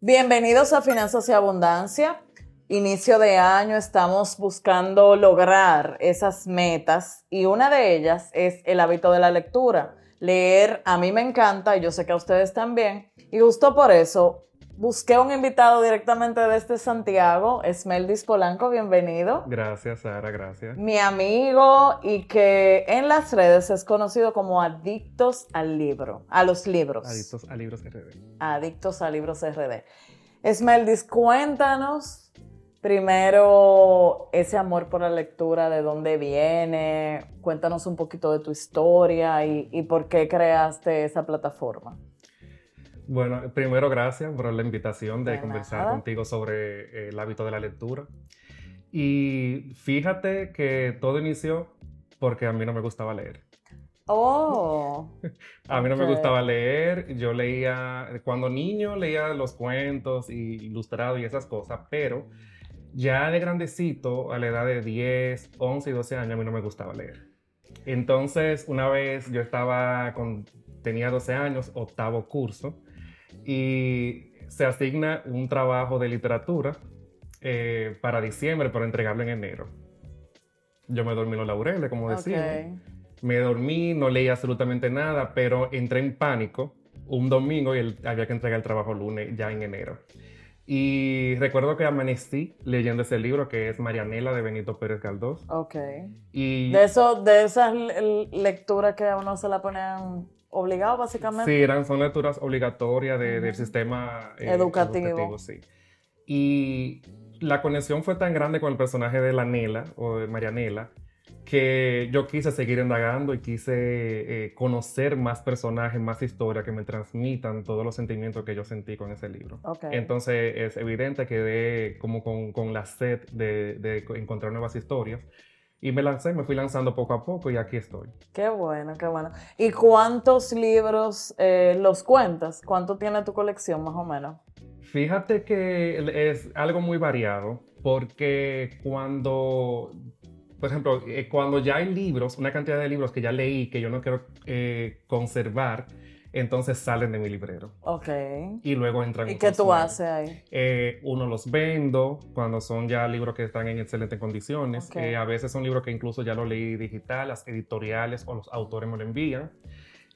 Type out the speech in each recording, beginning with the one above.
Bienvenidos a Finanzas y Abundancia. Inicio de año estamos buscando lograr esas metas y una de ellas es el hábito de la lectura. Leer a mí me encanta y yo sé que a ustedes también. Y justo por eso busqué un invitado directamente desde Santiago, Esmeldis Polanco, bienvenido. Gracias, Sara, gracias. Mi amigo y que en las redes es conocido como Adictos al Libro, a los libros. Adictos a Libros RD. Adictos a Libros RD. Esmeldis, cuéntanos primero ese amor por la lectura, de dónde viene, cuéntanos un poquito de tu historia y, y por qué creaste esa plataforma. Bueno, primero gracias por la invitación de, conversar contigo sobre eh, el hábito de la lectura. Y fíjate que todo inició porque a mí no me gustaba leer. Oh. a mí no me gustaba leer. Yo leía, cuando niño leía los cuentos y ilustrados y esas cosas, pero ya de grandecito, a la edad de 10, 11 y 12 años, a mí no me gustaba leer. Entonces, una vez yo estaba con, tenía 12 años, octavo curso, y se asigna un trabajo de literatura eh, para diciembre, para entregarlo en enero. Yo me dormí los laureles, como decía. Me dormí, no leí absolutamente nada, pero entré en pánico un domingo y había que entregar el trabajo lunes, ya en enero. Y recuerdo que amanecí leyendo ese libro que es Marianela de Benito Pérez Galdós. Ok. Y de, eso, de esas lecturas que a uno se la ponen obligado, básicamente. Sí, eran, son lecturas obligatorias del sistema eh, educativo. sí. Y la conexión fue tan grande con el personaje de la Nela, o de Marianela, que yo quise seguir indagando y quise eh, conocer más personajes, más historias que me transmitan todos los sentimientos que yo sentí con ese libro. Entonces es evidente que de, como con, con la sed de, de encontrar nuevas historias. Y me lancé, me fui lanzando poco a poco y aquí estoy. Qué bueno, qué bueno. ¿Y cuántos libros eh, los cuentas? ¿Cuánto tiene tu colección más o menos? Fíjate que es algo muy variado porque cuando, por ejemplo, eh, cuando ya hay libros, una cantidad de libros que ya leí que yo no quiero eh, conservar, entonces salen de mi librero. Ok. Y luego entran. ¿Y qué tú haces ahí? Eh, uno los vendo cuando son ya libros que están en excelentes condiciones. Eh, a veces son libros que incluso ya lo leí digital, las editoriales o los autores me lo envían.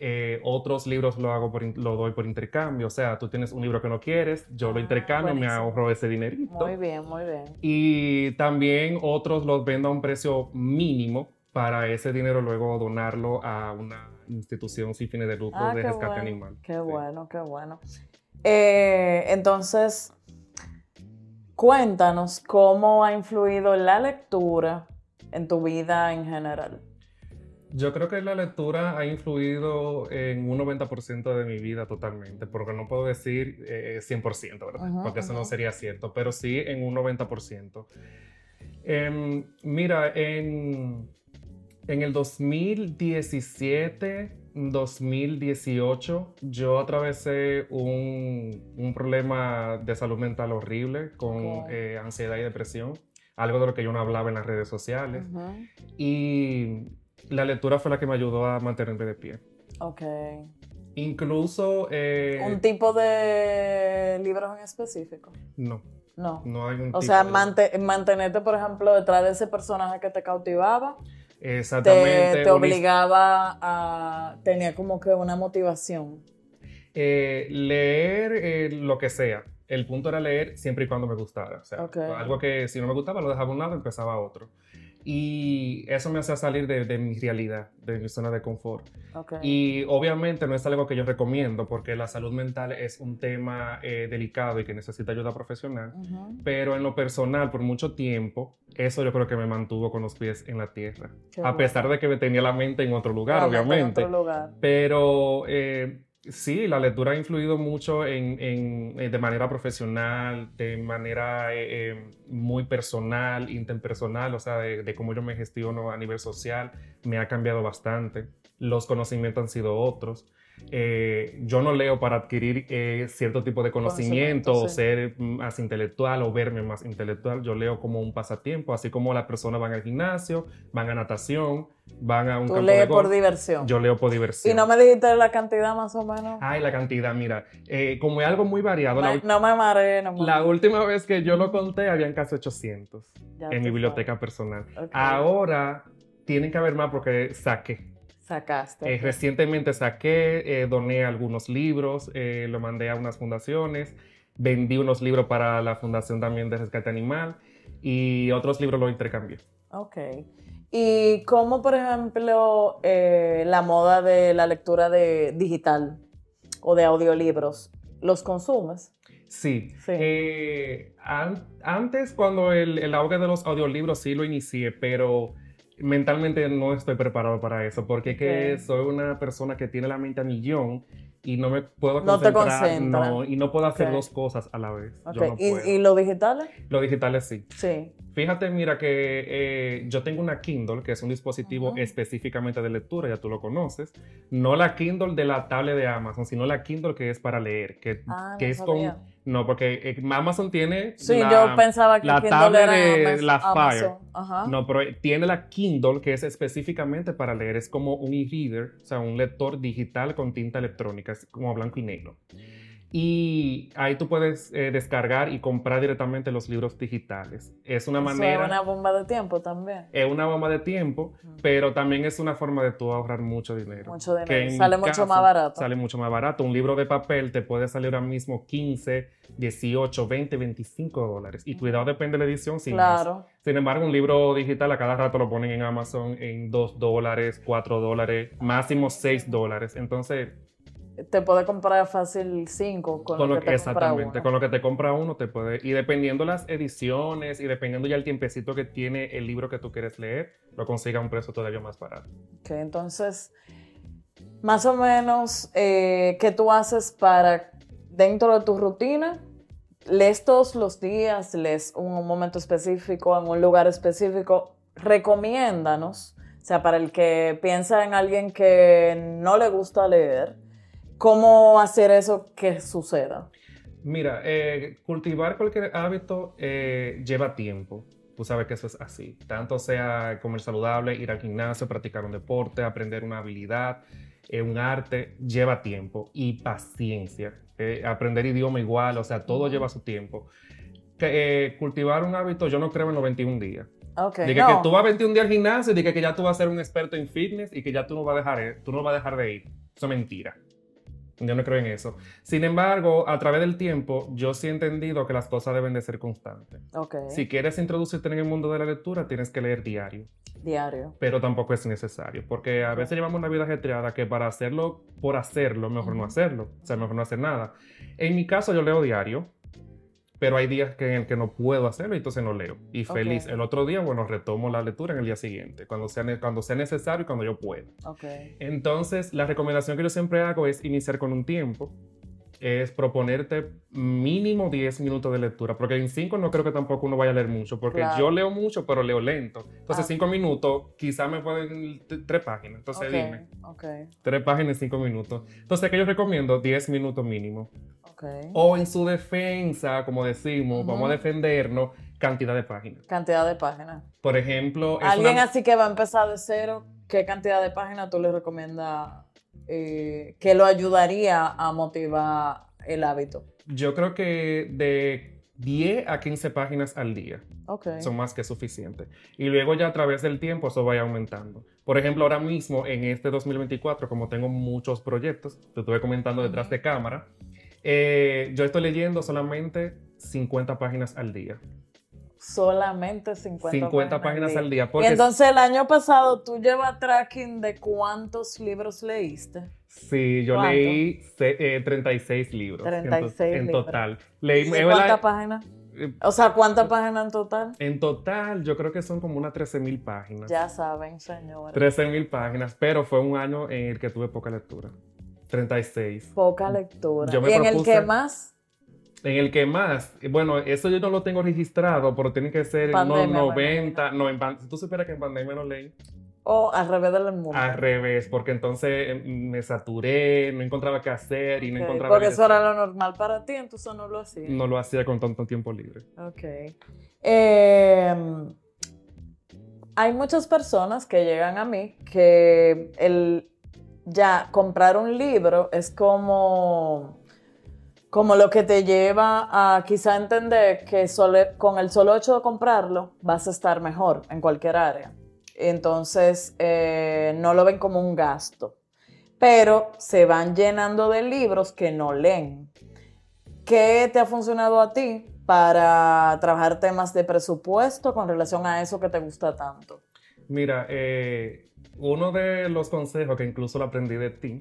Eh, otros libros lo hago por, lo doy por intercambio, o sea, tú tienes un libro que no quieres, yo lo ah, intercambio, me ahorro ese dinerito. Muy bien, muy bien. Y también otros los vendo a un precio mínimo para ese dinero luego donarlo a una institución sin fines de lucro ah, de rescate animal. Qué bueno, qué bueno. Eh, entonces, cuéntanos cómo ha influido la lectura en tu vida en general. Yo creo que la lectura ha influido en un 90% de mi vida totalmente, porque no puedo decir 100%, eh, ¿verdad? porque eso no sería cierto, pero sí en un 90%. Em, mira, en, en el 2017, 2018, yo atravesé un, problema de salud mental horrible con eh, ansiedad y depresión, algo de lo que yo no hablaba en las redes sociales. Y la lectura fue la que me ayudó a mantenerme de pie. Ok. Incluso... Eh, ¿Un tipo de libros en específico? No. No. No hay un O sea, mantenerte, por ejemplo, detrás de ese personaje que te cautivaba Exactamente. Te, obligaba a. tenía como que una motivación. Eh, leer eh, lo que sea. El punto era leer siempre y cuando me gustara. O sea, algo que si no me gustaba lo dejaba a un lado, empezaba otro. Y eso me hacía salir de, mi realidad, de mi zona de confort. Y obviamente no es algo que yo recomiendo porque la salud mental es un tema eh, delicado y que necesita ayuda profesional. Pero en lo personal, por mucho tiempo, eso yo creo que me mantuvo con los pies en la tierra. a pesar de que me tenía la mente en otro lugar, obviamente. En otro lugar. Pero... Eh, Sí, la lectura ha influido mucho en, eh, de manera profesional, de manera eh, eh, muy personal, interpersonal, o sea, de, cómo yo me gestiono a nivel social, me ha cambiado bastante. Los conocimientos han sido otros. Eh, yo no leo para adquirir eh, cierto tipo de conocimiento, o ser más intelectual o verme más intelectual. Yo leo como un pasatiempo, así como las personas van al gimnasio, van a natación, van a un Tú campo de lees por diversión. Yo leo por diversión. y no me dijiste la cantidad más o menos. Ay, la cantidad, mira, eh, como es algo muy variado, la, no me mareé, no me la última vez que yo lo conté habían casi 800 Ya en mi biblioteca personal. Ahora tienen que haber más porque saqué. Sacaste. Eh, recientemente saqué, eh, doné algunos libros, eh, lo mandé a unas fundaciones, vendí unos libros para la fundación también de rescate animal y otros libros los intercambié. Ok. ¿Y cómo, por ejemplo, la moda de la lectura de digital o de audiolibros, los consumes? Sí. Sí. Eh, an- antes, cuando el, el auge de los audiolibros sí lo inicié, pero mentalmente no estoy preparado para eso, porque es que soy una persona que tiene la mente a millón y no me puedo No te concentrar. concentra. no, y no puedo hacer Ok. dos cosas a la vez. Ok. Yo no ¿Y, puedo. ¿Y los digitales? Lo digital es sí. Sí. Fíjate, mira que eh, yo tengo una Kindle, que es un dispositivo específicamente de lectura, ya tú lo conoces. No la Kindle de la tablet de Amazon, sino la Kindle que es para leer, que, Ah, que no es sabía. con... No, porque eh, Amazon tiene... Sí, la- yo pensaba que la Kindle tablet era de la Amazon. Ajá. No, pero tiene la Kindle que es específicamente para leer. Es como un e-reader, o sea, un lector digital con tinta electrónica, es como blanco y negro. Y ahí tú puedes eh, descargar y comprar directamente los libros digitales. Es una Eso manera... es una bomba de tiempo también. Es una bomba de tiempo, pero también es una forma de tú ahorrar mucho dinero. Mucho dinero. Sale mucho caso, más barato. Sale mucho más barato. Un libro de papel te puede salir ahora mismo 15, 18, 20, 25 dólares. Y cuidado, depende de la edición. sin más. claro. Sin embargo, un libro digital a cada rato lo ponen en Amazon en 2 dólares, 4 dólares, máximo 6 dólares. Entonces, Te puede comprar fácil 5 con, con lo lo que te compra exactamente, uno. con lo que te compra uno te puede... Y dependiendo las ediciones y dependiendo ya el tiempecito que tiene el libro que tú quieres leer, lo consiga a un precio todavía más barato. Ok, entonces, más o menos, eh, ¿qué tú haces para, dentro de tu rutina, lees todos los días, lees un, un momento específico, en un lugar específico? Recomiéndanos, o sea, para el que piensa en alguien que no le gusta leer, ¿cómo hacer eso que suceda? Mira, eh, cultivar cualquier hábito eh, lleva tiempo. Tú sabes que eso es así. Tanto sea comer saludable, ir al gimnasio, practicar un deporte, aprender una habilidad, eh, un arte, lleva tiempo y paciencia. Eh, aprender idioma igual, o sea, todo lleva su tiempo. Que, eh, cultivar un hábito, yo no creo en los 21 días. Ok, Dije no. que tú vas 21 días al gimnasio y dije que ya tú vas a ser un experto en fitness y que ya tú no vas a dejar, eh, tú no vas a dejar de ir. Eso es mentira. Yo no creo en eso. Sin embargo, a través del tiempo, yo sí he entendido que las cosas deben de ser constantes. Ok, Si quieres introducirte en el mundo de la lectura, tienes que leer diario, diario. pero tampoco es necesario, porque a veces llevamos una vida ajetreada que para hacerlo por hacerlo, mejor no hacerlo, o sea, mejor no hacer nada. En mi caso, yo leo diario, pero hay días que, en el que no puedo hacerlo y entonces no leo. Y feliz. El otro día, bueno, retomo la lectura en el día siguiente, cuando sea, cuando sea necesario y cuando yo pueda. Ok, Entonces, la recomendación que yo siempre hago es iniciar con un tiempo, es proponerte mínimo 10 minutos de lectura, porque en 5 no creo que tampoco uno vaya a leer mucho, porque Claro. yo leo mucho, pero leo lento. Entonces, Ah. 5 minutos, quizá me pueden t- tres páginas. Entonces, ok, dime, ok, tres páginas en 5 minutos. Entonces, que yo recomiendo 10 minutos mínimo. Ok. O en su defensa, como decimos, vamos a defendernos, cantidad de páginas. Cantidad de páginas. Por ejemplo, Alguien una- así que va a empezar de cero, ¿qué cantidad de páginas tú le recomiendas eh, que lo ayudaría a motivar el hábito? yo creo que de 10 a 15 páginas al día. Ok. son más que suficientes. Y luego ya a través del tiempo eso vaya aumentando. Por ejemplo, ahora mismo en este 2024, como tengo muchos proyectos, te estuve comentando detrás de cámara, eh, yo estoy leyendo solamente 50 páginas al día. Solamente 50, 50 páginas al día. Y entonces el año pasado tú llevas tracking de cuántos libros leíste. sí, yo ¿Cuánto? leí eh, 36 libros. en to- 36 en, libros. total. Leí, ¿Y es cuántas páginas? eh, O sea, ¿cuántas páginas en total? en total, yo creo que son como unas 13 mil páginas. Ya saben, señores. 13 mil páginas, pero fue un año en el que tuve poca lectura. 36. Poca lectura. Yo me y en el que más, En el que más, bueno, eso yo no lo tengo registrado, pero tiene que ser Pandemia, unos me 90. No, en pan- tú supieras que en pandemia no leí. O al revés del mundo. Al revés, porque entonces em, me saturé, no encontraba qué hacer y no encontraba... Porque eso era lo normal para ti, entonces no lo hacías. No lo hacía con tanto tiempo libre. Ok. Eh, hay muchas personas que llegan a mí que el ya comprar un libro es como, como lo que te lleva a quizá entender que sole- con el solo hecho de comprarlo vas a estar mejor en cualquier área. Entonces eh, no lo ven como un gasto, pero se van llenando de libros que no leen. ¿Qué te ha funcionado a ti para trabajar temas de presupuesto con relación a eso que te gusta tanto? Mira, eh, uno de los consejos que incluso lo aprendí de ti,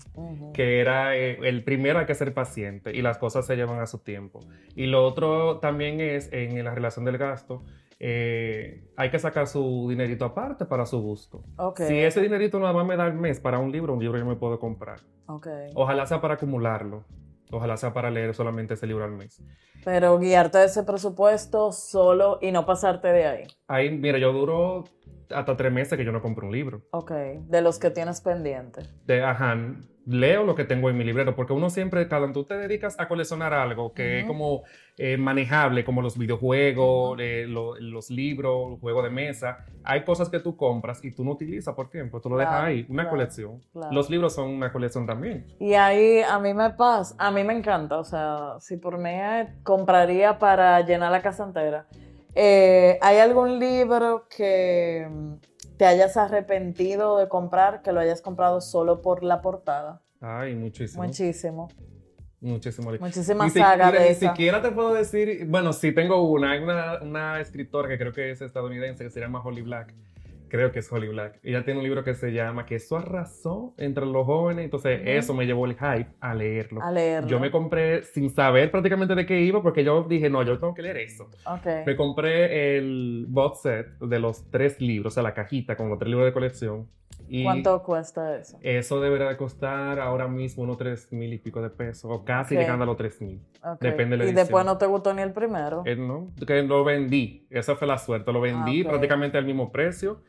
que era eh, el primero hay que ser paciente y las cosas se llevan a su tiempo. Y lo otro también es en la relación del gasto, eh, hay que sacar su dinerito aparte para su gusto. Si ese dinerito nada más me da al mes para un libro, un libro yo me puedo comprar. Ojalá sea para acumularlo. Ojalá sea para leer solamente ese libro al mes. Pero guiarte de ese presupuesto solo y no pasarte de ahí. Ahí, mira, yo duro hasta tres meses que yo no compro un libro. Ok. De los que tienes pendiente. de, ajá, leo lo que tengo en mi librero, porque uno siempre, cuando tú te dedicas a coleccionar algo que es Ujú. como eh, manejable, como los videojuegos, Ujú. eh, lo- los libros, los juegos de mesa, hay cosas que tú compras y tú no utilizas por tiempo, tú lo dejas Claro, ahí, una claro, colección. claro. Los libros son una colección también. Y ahí a mí me pasa, a mí me encanta, o sea, si por mí eh, compraría para llenar la casa entera. Eh, ¿Hay algún libro que mm, te hayas arrepentido de comprar, que lo hayas comprado solo por la portada? Ay, muchísimo. Muchísimo. Muchísimo. Muchísimas si- sagas de Ni esa. siquiera te puedo decir, bueno, sí tengo una, hay una, una escritora que creo que es estadounidense, que se llama Holly Black. Creo que es Holly Black. Ella tiene un libro que se llama Que eso arrasó entre los jóvenes. Entonces, Ujú. eso me llevó el hype a leerlo. A leerlo. Yo me compré sin saber prácticamente de qué iba, porque yo dije, no, yo tengo que leer eso. Ok. Me compré el box set de los tres libros, o sea, la cajita con los tres libros de colección. Y ¿Cuánto cuesta eso? Eso deberá de costar ahora mismo unos tres mil y pico de pesos, o casi Ok. llegando a los tres mil. Ok. Depende de la Y edición. después no te gustó ni el primero. Eh, no, que lo vendí. Esa fue la suerte. Lo vendí Ah, ok. prácticamente al mismo precio.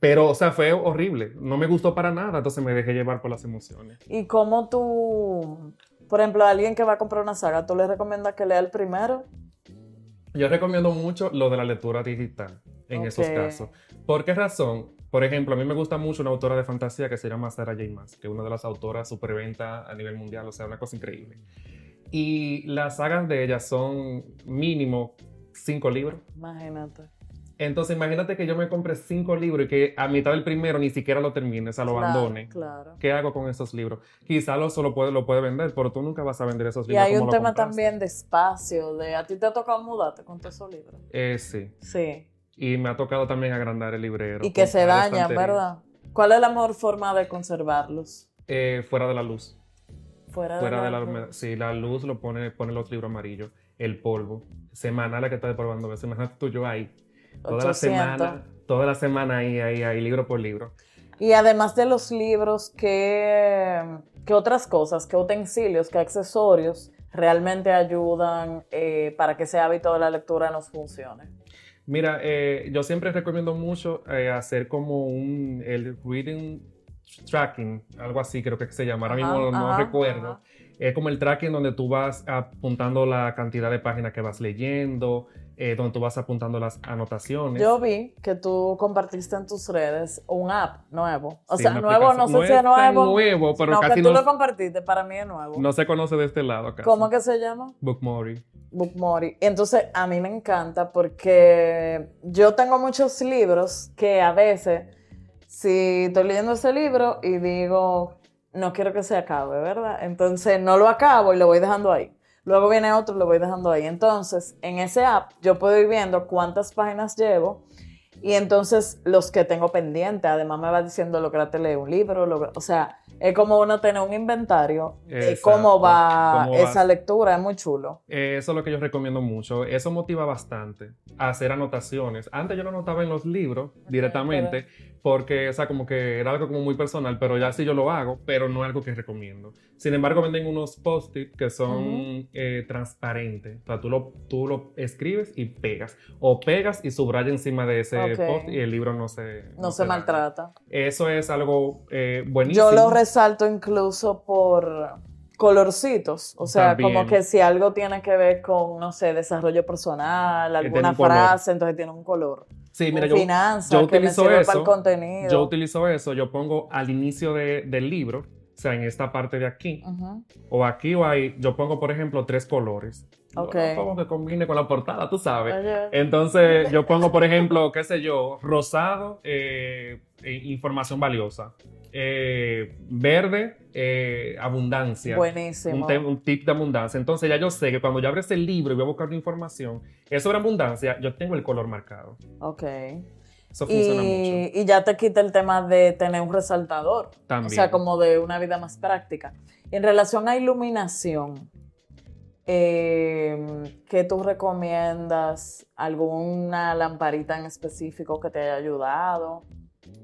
Pero, o sea, fue horrible. No me gustó para nada. Entonces me dejé llevar por las emociones. ¿Y cómo tú, por ejemplo, a alguien que va a comprar una saga, tú le recomiendas que lea el primero? Yo recomiendo mucho lo de la lectura digital en esos casos. ¿Por qué razón? Por ejemplo, a mí me gusta mucho una autora de fantasía que se llama Sarah J. Maas, que es una de las autoras superventa a nivel mundial, o sea, una cosa increíble. Y las sagas de ella son mínimo cinco libros. Imagínate. Entonces, imagínate que yo me compre cinco libros y que a mitad del primero ni siquiera lo termine, o sea, lo Claro, abandone. Claro. ¿Qué hago con esos libros? Quizá lo solo puede, lo puede vender, pero tú nunca vas a vender esos Y libros. hay como un tema compraste. también de espacio, de a ti te ha tocado mudarte con todos esos libros. Eh, sí. Sí. Y me ha tocado también agrandar el librero. Y que se dañan. ¿verdad? ¿Cuál es la mejor forma de conservarlos? Eh, fuera de la luz. Fuera, Fuera de la luz. Sí, la luz lo pone, pone los libros amarillos. El polvo. Semanal que está probando. Imagínate tú yo ahí. Toda la 800. semana. Toda la semana ahí, ahí, ahí, libro por libro. Y además de los libros, ¿qué, qué otras cosas, qué utensilios, qué accesorios realmente ayudan eh, para que ese hábito de la lectura nos funcione? Mira, eh, yo siempre recomiendo mucho eh, hacer como un el reading tracking, algo así creo que se llama. Ahora Ajá, mismo no ajá, recuerdo. ajá. Es como el tracking donde tú vas apuntando la cantidad de páginas que vas leyendo, eh, donde tú vas apuntando las anotaciones. Yo vi que tú compartiste en tus redes un app nuevo. O Sí, sea, nuevo, no sé si es nuevo. nuevo, pero no, casi que tú no- lo compartiste, para mí es nuevo. no se conoce de este lado casi. ¿Cómo que se llama? Bookmori. Bookmori. Entonces, a mí me encanta porque yo tengo muchos libros que a veces, si estoy leyendo ese libro y digo, no quiero que se acabe, ¿verdad? Entonces, no lo acabo y lo voy dejando ahí. Luego viene otro lo voy dejando ahí. Entonces, en ese app, yo puedo ir viendo cuántas páginas llevo y entonces los que tengo pendiente, además me va diciendo lograste leer un libro, logra- o sea, Es como uno tener un inventario de cómo va cómo esa lectura, es muy chulo. Eh, Eso es lo que yo recomiendo mucho. Eso motiva bastante a hacer anotaciones. Antes yo no anotaba en los libros directamente porque, o sea, como que era algo como muy personal, pero ya sí yo lo hago, pero no es algo que recomiendo. Sin embargo, venden unos post-it que son eh, transparentes. O sea, tú lo, tú lo escribes y pegas. O pegas y subraya encima de ese Ok. post y el libro no se... No, se maltrata. Eso es algo eh, buenísimo. Yo lo resalto incluso por colorcitos, o sea, También. como que si algo tiene que ver con, no sé, desarrollo personal, alguna un color. frase, entonces tiene un color. Sí, mira, yo, finanzas, yo que utilizo sirve eso. para el contenido. Yo utilizo eso, yo pongo al inicio de- del libro, o sea, en esta parte de aquí, Ujú. o aquí o ahí, yo pongo, por ejemplo, tres colores. Ok. No, Como que combine con la portada, tú sabes. Oye, Entonces, yo pongo, por ejemplo, qué sé yo, rosado, eh, eh, información valiosa. Eh, verde, eh, abundancia. buenísimo. Un, un tip de abundancia. Entonces, ya yo sé que cuando yo abro ese libro y voy a buscar información, es sobre abundancia, yo tengo el color marcado. Ok. Eso funciona mucho. Y, y ya te quita el tema de tener un resaltador. También. O sea, como de una vida más práctica. En relación a iluminación, eh, ¿qué tú recomiendas? ¿Alguna lamparita en específico que te haya ayudado?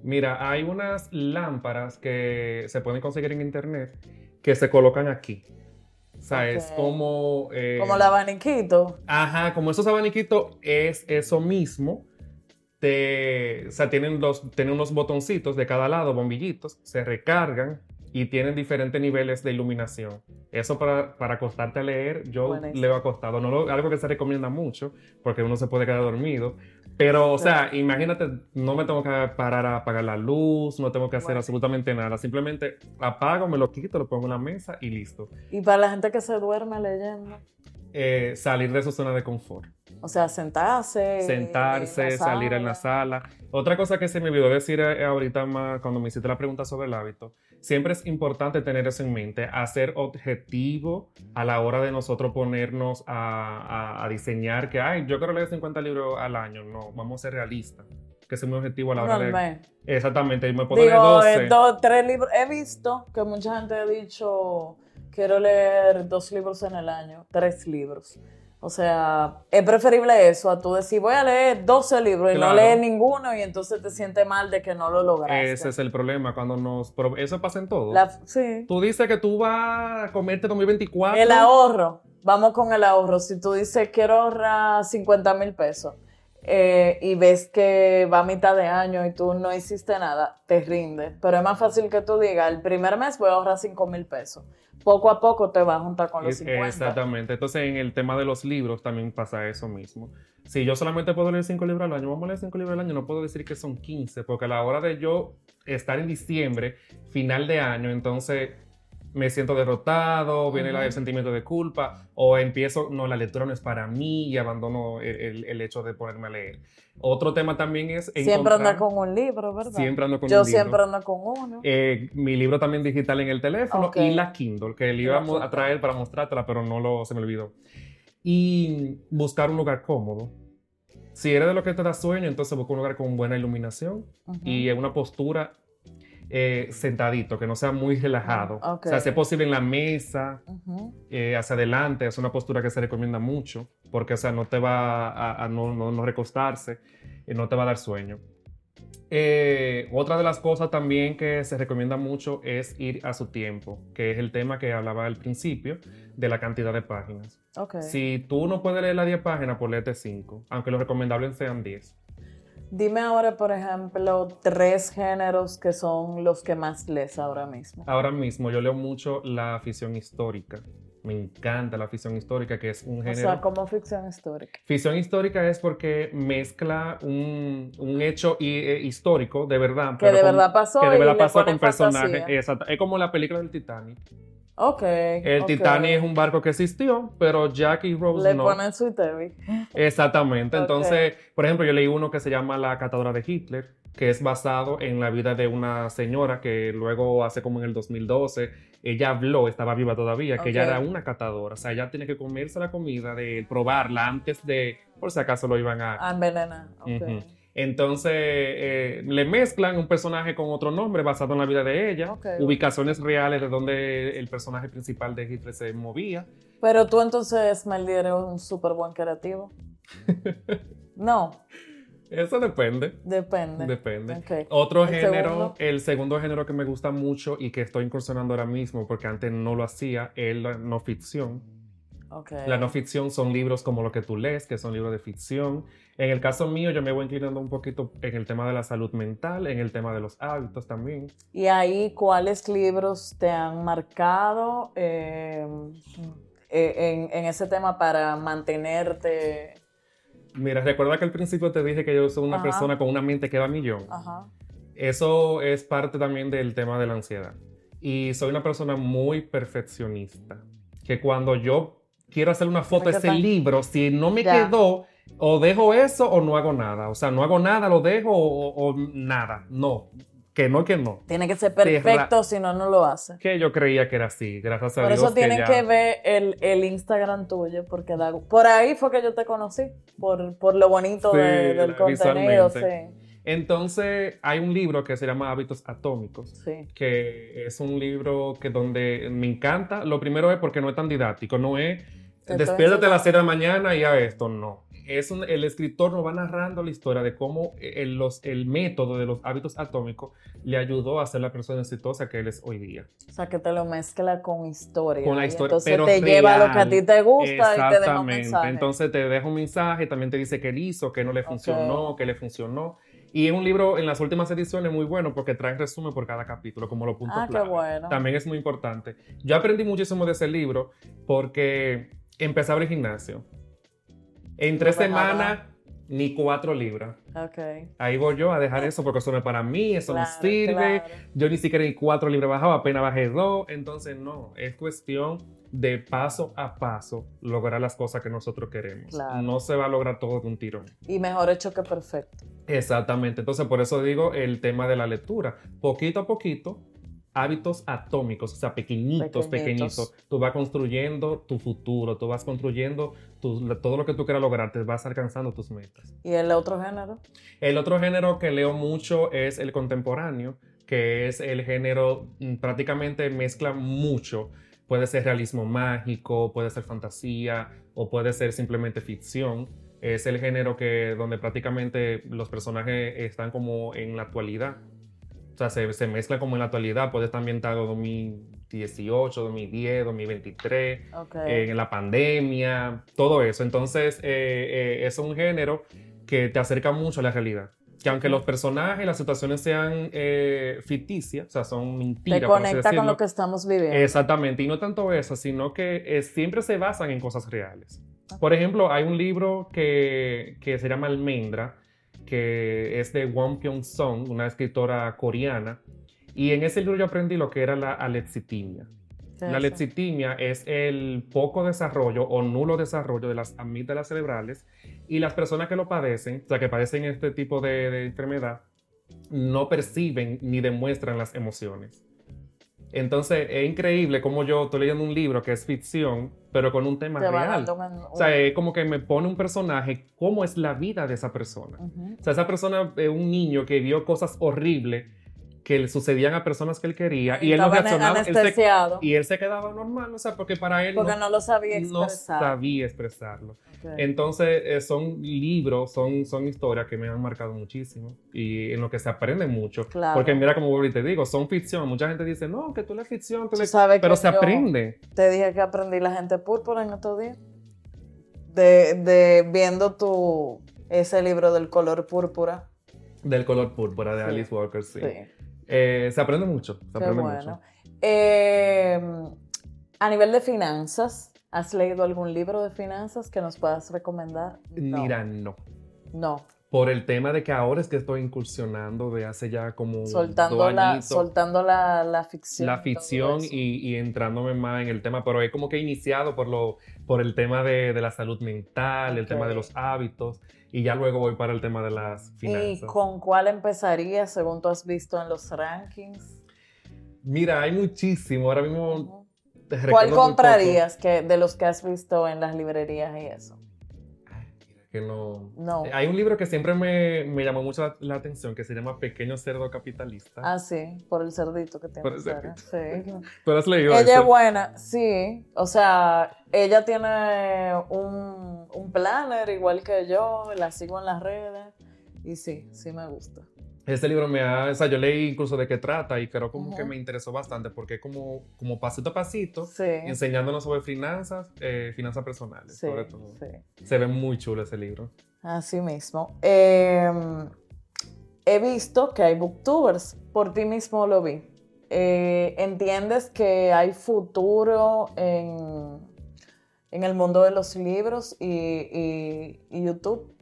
Mira, hay unas lámparas que se pueden conseguir en internet que se colocan aquí. O sea, es Ok. como... eh, Como el abaniquito. Ajá, como esos abaniquitos es eso mismo. Te- o sea, tienen, los, tienen unos botoncitos de cada lado, bombillitos, se recargan y tienen diferentes niveles de iluminación. Eso para, para acostarte a leer, yo Buenísimo. leo acostado. No lo- algo que se recomienda mucho, porque uno se puede quedar dormido. Pero, o sea, imagínate, no me tengo que parar a apagar la luz, no tengo que hacer Bueno. absolutamente nada. Simplemente apago, me lo quito, lo pongo en la mesa y listo. Y para la gente que se duerme leyendo. Eh, salir de su zona de confort. O sea, sentarse. sentarse, en la salir en la sala. Otra cosa que se me olvidó decir eh, ahorita más cuando me hiciste la pregunta sobre el hábito, siempre es importante tener eso en mente, hacer objetivo a la hora de nosotros ponernos a, a- a diseñar que, ay, yo quiero leer 50 libros al año. No, vamos a ser realistas. Que ese es mi objetivo a la hora de... mes. Exactamente, y me puedo leer Digo, 12. eh, dos, tres libros. He visto que mucha gente ha dicho, quiero leer dos libros en el año, tres libros. O sea, es preferible eso a tú decir, voy a leer 12 libros y Claro. no leer ninguno y entonces te sientes mal de que no lo lograste. Ese es el problema, cuando nos... pero Eso pasa en todo. La- sí. Tú dices que tú vas a comerte 2024. El ahorro. Vamos con el ahorro. Si tú dices, quiero ahorrar 50 mil pesos eh, y ves que va a mitad de año y tú no hiciste nada, te rinde. Pero es más fácil que tú digas, el primer mes voy a ahorrar 5 mil pesos. Poco a poco te vas a juntar con los Es- 50. Exactamente. Entonces, en el tema de los libros también pasa eso mismo. Si yo solamente puedo leer 5 libros al año, vamos a leer 5 libros al año, no puedo decir que son 15, porque a la hora de yo estar en diciembre, final de año, entonces me siento derrotado, viene Ujú. el sentimiento de culpa, o empiezo, no, la lectura no es para mí y abandono el, el- el hecho de ponerme a leer. Otro tema también es... Siempre anda con un libro, ¿verdad? Siempre ando con Yo un libro. siempre ando con uno. Eh, mi libro también digital en el teléfono Ok. y la Kindle, que le íbamos Kindle. a traer para mostrártela, pero no lo, se me olvidó. Y buscar un lugar cómodo. Si eres de lo que te da sueño, entonces busca un lugar con buena iluminación Ujú. y en una postura eh, sentadito, que no sea muy relajado. Ok. O sea, si es posible en la mesa, Ujú. eh, hacia adelante, es una postura que se recomienda mucho, porque, o sea, no te va a, a no, no- no recostarse, eh, no te va a dar sueño. Eh, otra de las cosas también que se recomienda mucho es ir a su tiempo, que es el tema que hablaba al principio de la cantidad de páginas. Ok. Si tú no puedes leer las 10 páginas, pues léete 5, aunque lo recomendable sean 10. Dime ahora, por ejemplo, tres géneros que son los que más lees ahora mismo. Ahora mismo yo leo mucho la ficción histórica. Me encanta la ficción histórica, que es un O género... sea, como ficción histórica. Ficción histórica es porque mezcla un, un hecho hi- eh, histórico de verdad. Que pero de con- verdad pasó Que de y verdad le pasó con personajes. Exacto. Es como la película del Titanic. Ok. El ok. Titanic es un barco que existió, pero Jack y Rose Le no. ponen su TV. Exactamente. Entonces, por ejemplo, yo leí uno que se llama La catadora de Hitler, que es basado en la vida de una señora que luego, hace como en el 2012, ella habló, estaba viva todavía, que ella era una catadora. O sea, ella tiene que comerse la comida, de probarla antes de, por si acaso lo iban a, envenena. Ok. Ujú. Entonces, eh, le mezclan un personaje con otro nombre basado en la vida de ella, ubicaciones reales de donde el personaje principal de Hitler se movía. Pero tú entonces, Meldy, eres un súper buen creativo. no. Eso depende. Depende. Depende. Otro género, el segundo género que me gusta mucho y que estoy incursionando ahora mismo, porque antes no lo hacía, es la no ficción. La no ficción son libros como lo que tú lees, que son libros de ficción. En el caso mío, yo me voy inclinando un poquito en el tema de la salud mental, en el tema de los hábitos también. ¿Y ahí cuáles libros te han marcado eh, eh, en, ese tema para mantenerte? Mira, recuerda que al principio te dije que yo soy una persona con una mente que va a millón. Eso es parte también del tema de la ansiedad. Y soy una persona muy perfeccionista. Que cuando yo quiero hacer una foto de ese libro, si no me quedó, o dejo eso o no hago nada. O sea, no hago nada, lo dejo o, nada. No. Que no, que no. Tiene que ser perfecto, si no, no lo hace. Que yo creía que era así, gracias a Dios. Por eso tienen que, ver el, Instagram tuyo, porque por ahí fue que yo te conocí, por, por lo bonito del contenido. Sí. Entonces, hay un libro que se llama Hábitos Atómicos, que es un libro que donde me encanta. Lo primero es porque no es tan didáctico, no es despiértate a las 6 de la mañana y a esto, no. Es el escritor nos va narrando la historia de cómo el, los, el método de los hábitos atómicos le ayudó a ser la persona exitosa que él es hoy día. O sea, que te lo mezcla con historia. Con la historia. Entonces pero te lleva a lo que a ti te gusta y te deja un mensaje. Entonces te deja un mensaje, también te dice que él hizo, que no le funcionó, que le funcionó. Y es un libro en las últimas ediciones muy bueno porque trae resumen por cada capítulo, como los puntos ah, Qué bueno. También es muy importante. Yo aprendí muchísimo de ese libro porque empecé a abrir gimnasio. En tres semanas, ni cuatro libras. Okay. Ahí voy yo a dejar eso porque eso no es para mí, eso no sirve. Yo ni siquiera ni cuatro libras bajaba, apenas bajé dos. Entonces, no, es cuestión de paso a paso lograr las cosas que nosotros queremos. No se va a lograr todo de un tirón. Y mejor hecho que perfecto. Exactamente. Entonces, por eso digo el tema de la lectura. Poquito a poquito, hábitos atómicos, o sea, pequeñitos, pequeñitos. Tú vas construyendo tu futuro, tú vas construyendo todo lo que tú quieras lograr, te vas alcanzando tus metas. ¿Y el otro género? El otro género que leo mucho es el contemporáneo, que es el género, mm, prácticamente mezcla mucho. Puede ser realismo mágico, puede ser fantasía o puede ser simplemente ficción. Es el género que donde prácticamente los personajes están como en la actualidad o sea, se, mezcla como en la actualidad, puede estar ambientado 2018, 2010, 2023, en la pandemia, todo eso. Entonces, eh, eh, es un género que te acerca mucho a la realidad. Que aunque los personajes, las situaciones sean eh, ficticias, o sea, son mentiras. Te conecta con lo que estamos viviendo. Exactamente, y no tanto eso, sino que siempre se basan en cosas reales. Por ejemplo, hay un libro que, que se llama Almendra, que es de Won Pyong Song, una escritora coreana. Y en ese libro yo aprendí lo que era la alexitimia. La alexitimia es el poco desarrollo o nulo desarrollo de las amígdalas cerebrales y las personas que lo padecen, o sea, que padecen este tipo de, de enfermedad, no perciben ni demuestran las emociones. Entonces es increíble como yo estoy leyendo un libro que es ficción, pero con un tema real. O sea, es como que me pone un personaje, cómo es la vida de esa persona. O sea, esa persona es un niño que vio cosas horribles que le sucedían a personas que él quería y, él no reaccionaba y él se quedaba normal, o sea, porque para él porque no, lo sabía expresar. No sabía expresarlo. Entonces, eh, son libros, son, son historias que me han marcado muchísimo y en lo que se aprende mucho. Porque mira, como te digo, son ficción. Mucha gente dice, no, que tú lees ficción, pero se aprende. Te dije que aprendí la gente púrpura en estos días. De, de viendo tu, ese libro del color púrpura. Del color púrpura de Alice Walker, sí. sí. Eh, se aprende mucho. Se aprende mucho. Eh, a nivel de finanzas, ¿has leído algún libro de finanzas que nos puedas recomendar? Mira, no. No. Por el tema de que ahora es que estoy incursionando de hace ya como soltando la soltando la, la, ficción la ficción y, y, entrándome más en el tema pero he como que iniciado por lo por el tema de, de la salud mental el tema de los hábitos y ya luego voy para el tema de las finanzas. ¿Y con cuál empezarías según tú has visto en los rankings? Mira, hay muchísimo. Ahora mismo. ¿Cuál comprarías que, de los que has visto en las librerías y eso? Que no... No. Hay un libro que siempre me, me llamó mucho la, la atención que se llama Pequeño Cerdo Capitalista. Ah, sí, por el cerdito que tiene. Por el fuera, Sí. ¿Tú lo has leído? Ella es buena, sí. O sea, ella tiene un, un planner igual que yo, la sigo en las redes. Y sí, sí me gusta. Este libro me ha, o sea, yo leí incluso de qué trata y creo como que me interesó bastante porque es como, como pasito a pasito Sí. enseñándonos sobre finanzas, eh, finanzas personales, Sí, sobre todo. sí. Se ve muy chulo ese libro. Así mismo. Eh, he visto que hay booktubers, por ti mismo lo vi. Eh, ¿Entiendes que hay futuro en, en el mundo de los libros y, y- y YouTube?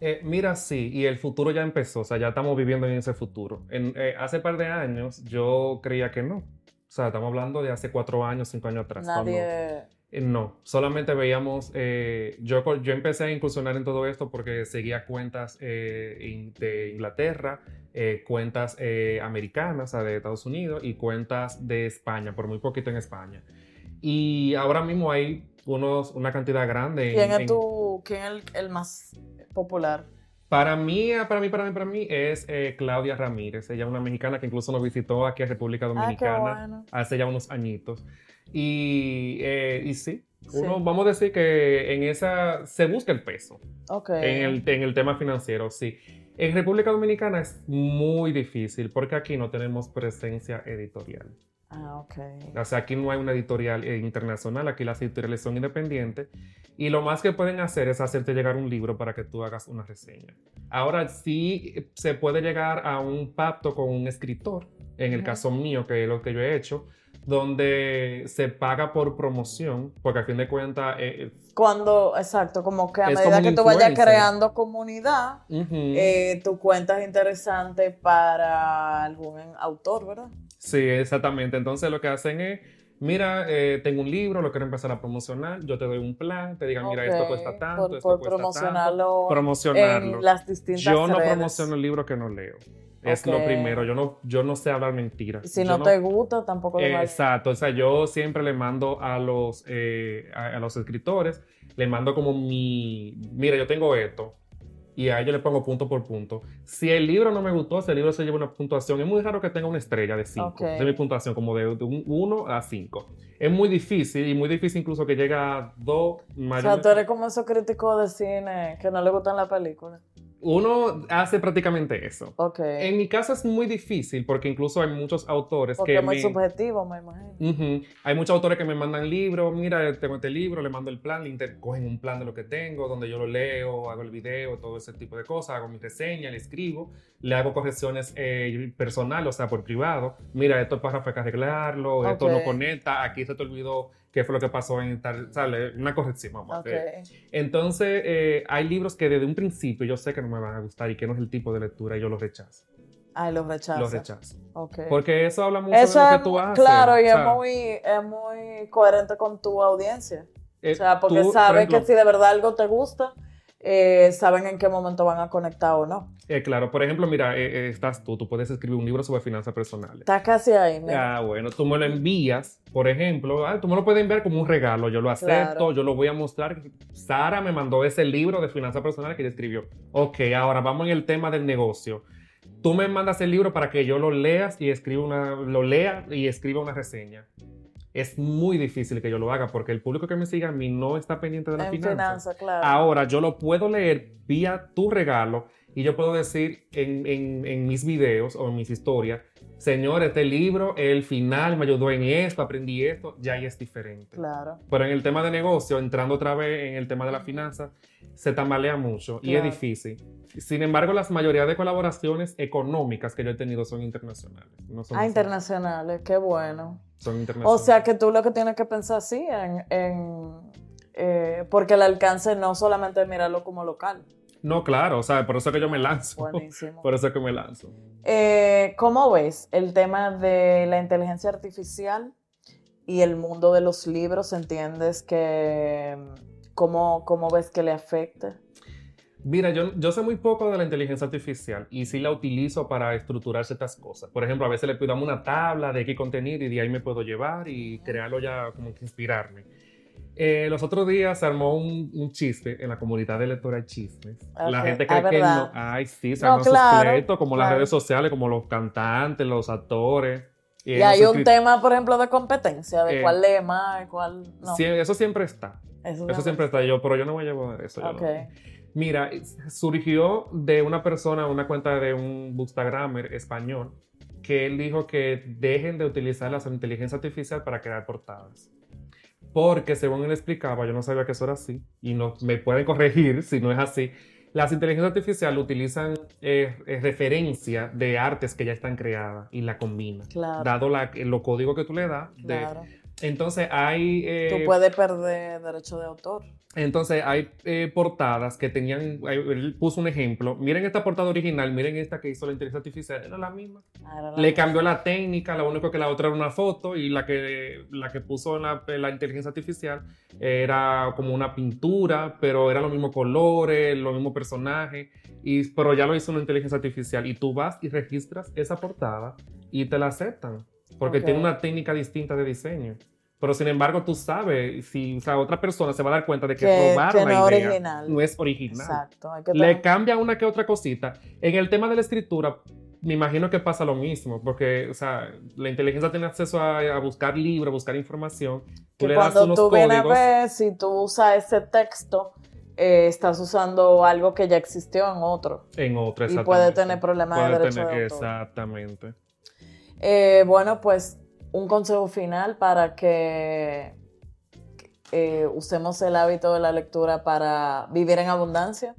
Eh, mira, sí, y el futuro ya empezó, o sea, ya estamos viviendo en ese futuro. En, eh, hace par de años yo creía que no. O sea, estamos hablando de hace cuatro años, cinco años atrás. cuando- Nadie... Eh, No, solamente veíamos, eh, yo, yo empecé a incursionar en todo esto porque seguía cuentas eh, in- de Inglaterra, eh, cuentas americanas, o sea, de Estados Unidos, y cuentas de España, por muy poquito en España. Y ahora mismo hay unos, una cantidad grande. en- ¿Quién es en- tu, quién es el, el más popular? Para mí, ah, para mí, para mí, para mí es eh, Claudia Ramírez. Ella es una mexicana que incluso nos visitó aquí a República Ah, Dominicana bueno. hace ya unos añitos. Y, eh, y sí, Sí. uno, vamos a decir que en esa se busca el peso en, el, en el tema financiero, sí. En República Dominicana es muy difícil porque aquí no tenemos presencia editorial. Ah, ok. O sea, aquí no hay una editorial eh, internacional, aquí las editoriales son independientes y lo más que pueden hacer es hacerte llegar un libro para que tú hagas una reseña. Ahora sí eh, se puede llegar a un pacto con un escritor, en el caso mío, que es lo que yo he hecho, donde se paga por promoción, porque a fin de cuentas... eh, Cuando, exacto, como que a medida que tú vayas creando comunidad, eh, tu cuenta es interesante para algún autor, ¿verdad? Sí, exactamente. Entonces lo que hacen es, mira, eh, tengo un libro, lo quiero empezar a promocionar, yo te doy un plan, te digan, mira, esto cuesta tanto, por, esto por cuesta promocionarlo, tanto. Promocionarlo. en las distintas Yo no redes. promociono el libro que no leo. Es lo primero. Yo no, yo no sé hablar mentiras. Y si no, te gusta, tampoco lo Eh. Exacto. O sea, yo siempre le mando a los, eh, a, a los escritores, le mando como mi, mira, yo tengo esto. Y a ellos le pongo punto por punto. Si el libro no me gustó, si el libro se lleva una puntuación, es muy raro que tenga una estrella de 5. Ok. Esa es mi puntuación, como de, de un 1 a 5. Es muy difícil, y muy difícil incluso que llegue a 2 O sea, tú eres como esos críticos de cine que no le gustan las películas. Uno hace prácticamente eso. Ok. En mi caso es muy difícil porque incluso hay muchos autores Porque que es muy me... subjetivo, me imagino. Hay muchos autores que me mandan libros, mira, tengo este libro, le mando el plan, le inter- cogen un plan de lo que tengo, donde yo lo leo, hago el video, todo ese tipo de cosas, hago mi reseña, le escribo, le hago correcciones eh, personales, o sea, por privado. Mira, esto párrafo hay que arreglarlo, esto no conecta, aquí se te olvidó qué fue lo que pasó en tal, sale, una corrección, vamos a Ok. hacer. Entonces, eh, hay libros que desde un principio yo sé que no me van a gustar y que no es el tipo de lectura y yo los rechazo. Ay, los rechazo. Los rechazo. Ok. Porque eso habla mucho Eso de lo que tú haces. claro, y es, muy, es muy coherente con tu audiencia. eh, O sea, porque tú, por sabe ejemplo, que si de verdad algo te gusta, eh, saben en qué momento van a conectar o no. eh, claro, por ejemplo, mira, eh, eh, estás tú, tú puedes escribir un libro sobre finanzas personales. Está casi ahí, mira. Ah, bueno, tú me lo envías, por ejemplo, ah, tú me lo puedes enviar como un regalo, yo lo acepto, Claro. yo lo voy a mostrar. Sara me mandó ese libro de finanzas personales que ella escribió. Ok, ahora vamos en el tema del negocio. Tú me mandas el libro para que yo lo leas y escriba una, lo lea y escriba una reseña. Es muy difícil que yo lo haga porque el público que me sigue a mí no está pendiente de la finanza. claro. Ahora yo lo puedo leer vía tu regalo y yo puedo decir en, en- en mis videos o en mis historias, señor, este libro, el final me ayudó en esto, aprendí esto, ya ahí es diferente. Claro. Pero en el tema de negocio, entrando otra vez en el tema de la finanza, se tambalea mucho y es Claro. difícil. Sin embargo, las mayoría de colaboraciones económicas que yo he tenido son internacionales. No son Ah, nacionales, internacionales, qué bueno. Son internacionales. O sea que tú lo que tienes que pensar así en, en, eh, porque el alcance no solamente es mirarlo como local. No, claro, o sea, por eso es que yo me lanzo. Buenísimo. Por eso es que me lanzo. Eh, ¿Cómo ves el tema de la inteligencia artificial y el mundo de los libros? ¿Entiendes que cómo, cómo ves que le afecta? Mira, yo, yo sé muy poco de la inteligencia artificial y sí la utilizo para estructurar ciertas cosas. Por ejemplo, a veces le pido una tabla de qué contenido y de ahí me puedo llevar y crearlo ya como que inspirarme. Eh, los otros días se armó un, un chiste en la comunidad de lectora de chismes. La Ok, gente ah, cree que no. Ay, sí, se No, armó sus claro, como las redes sociales, como los cantantes, los actores. Y hay no un tema, por ejemplo, de competencia, de Eh, cuál lee más, cuál no. Sí, eso siempre está. Eso, Eso siempre está yo, pero yo no voy a llevar eso. yo no. Ok. Mira, surgió de una persona, una cuenta de un bookstagrammer español, que él dijo que dejen de utilizar la inteligencia artificial para crear portadas. Porque según él explicaba, yo no sabía que eso era así, y no, me pueden corregir si no es así. Las inteligencias artificiales utilizan eh, eh, referencia de artes que ya están creadas y la combinan. Claro. Dado la, los códigos que tú le das. de- Claro. Entonces hay... eh, Tú puedes perder derecho de autor. entonces hay eh, portadas que tenían, él puso un ejemplo, miren esta portada original, miren esta que hizo la inteligencia artificial, era la misma. Ah, era la Le misma. cambió la técnica, lo único que la otra era una foto y la que, la que puso la, la inteligencia artificial era como una pintura, pero eran los mismos colores, los mismos personajes, y, pero ya lo hizo una inteligencia artificial y tú vas y registras esa portada y te la aceptan, porque Ok. tiene una técnica distinta de diseño. Pero sin embargo, tú sabes, si o sea, otra persona se va a dar cuenta de que, Que- robaron que la no idea, original. no es original. Exacto. hay que Le cambia una que otra cosita. En el tema de la escritura, me imagino que pasa lo mismo, porque, o sea, la inteligencia tiene acceso a, a buscar libros, a buscar información. Tú que le das cuando unos tú vienes a ver, si tú usas ese texto, eh, estás usando algo que ya existió en otro. en otro, Y puede exactamente. tener problemas de Puede derecho tener- de autor. Exactamente. Eh, bueno, pues un consejo final para que eh, usemos el hábito de la lectura para vivir en abundancia.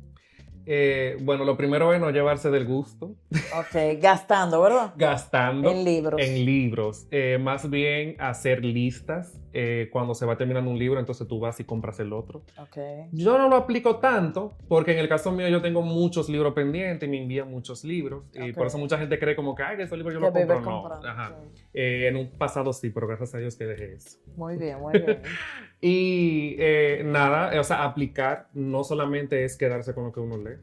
Eh, bueno, lo primero es no llevarse del gusto, Ok, gastando, ¿verdad? gastando En libros. en libros. Eh, más bien hacer listas. eh, cuando se va terminando un libro, entonces tú vas y compras el otro. Ok. Yo no lo aplico tanto, porque en el caso mío yo tengo muchos libros pendientes y me envían muchos libros. Y Ok. por eso mucha gente cree como que, ay, esos libros yo los compro. No. Ajá. Eh, en un pasado sí, pero gracias a Dios que dejé eso. Muy bien, muy bien. Y eh, nada, o sea, aplicar no solamente es quedarse con lo que uno lee.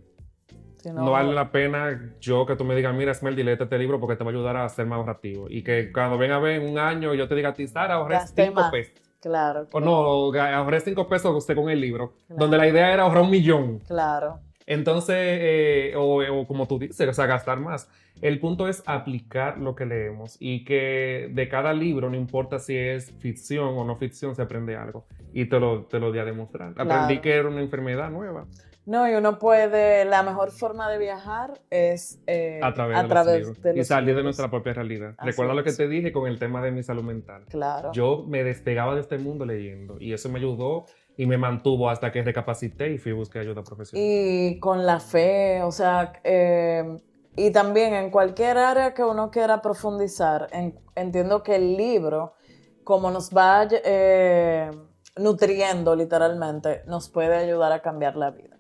Si No, vale la pena yo que tú me digas, mira, Smeldy, léete este libro porque te va a ayudar a ser más ahorrativo. Y que cuando venga a ver un año yo te diga a ti, Sara, ahorré Gasté 5 más. pesos. Claro, O no, ahorré 5 pesos usted con el libro. Claro. Donde la idea era ahorrar un millón. claro. Entonces, eh, o, o como tú dices, o sea, gastar más. El punto es aplicar lo que leemos y que de cada libro, no importa si es ficción o no ficción, se aprende algo. Y te lo, te lo di a demostrar. Aprendí Claro. que era una enfermedad nueva No, y uno puede, la mejor forma de viajar es eh, a través, de, los libros. de y los salir de libros. nuestra propia realidad. Así Recuerda lo que es. te dije con el tema de mi salud mental. Claro. Yo me despegaba de este mundo leyendo y eso me ayudó y me mantuvo hasta que recapacité y fui a buscar ayuda profesional. Y con la fe, o sea, eh, y también en cualquier área que uno quiera profundizar, en- entiendo que el libro, como nos va eh, nutriendo literalmente, nos puede ayudar a cambiar la vida.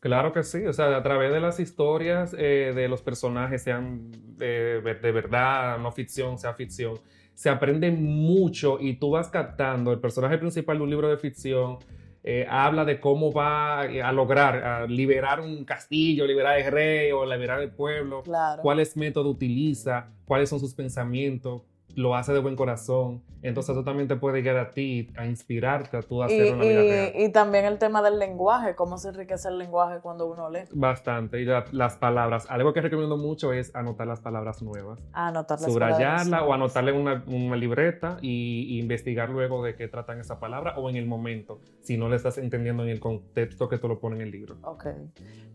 Claro que sí, o sea, a través de las historias eh, de los personajes, sean de, de verdad, no ficción, sea ficción, se aprende mucho y tú vas captando. El personaje principal de un libro de ficción eh, habla de cómo va a lograr a liberar un castillo, liberar el rey o liberar el pueblo, Claro. cuáles métodos utiliza, cuáles son sus pensamientos, lo hace de buen corazón. Entonces eso también te puede llegar a ti, a inspirarte a tú a Y, hacer una vida y- real. y también el tema del lenguaje, cómo se enriquece el lenguaje cuando uno lee. Bastante. Y la- las palabras. Algo que recomiendo mucho es anotar las palabras nuevas. Anotar las Subrayarla palabras. o anotarla en una, una libreta y, y investigar luego de qué tratan esa palabra o en el momento, si no le estás entendiendo en el contexto que tú lo pones en el libro. Ok.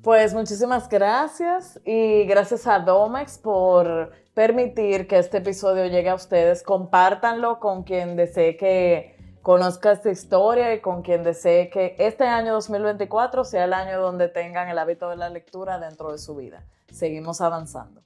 Pues muchísimas gracias y gracias a Domex por permitir que este episodio llegue a ustedes. Compártanlo con quien desee que conozca esta historia y con quien desee que este año 2024 sea el año donde tengan el hábito de la lectura dentro de su vida. Seguimos avanzando.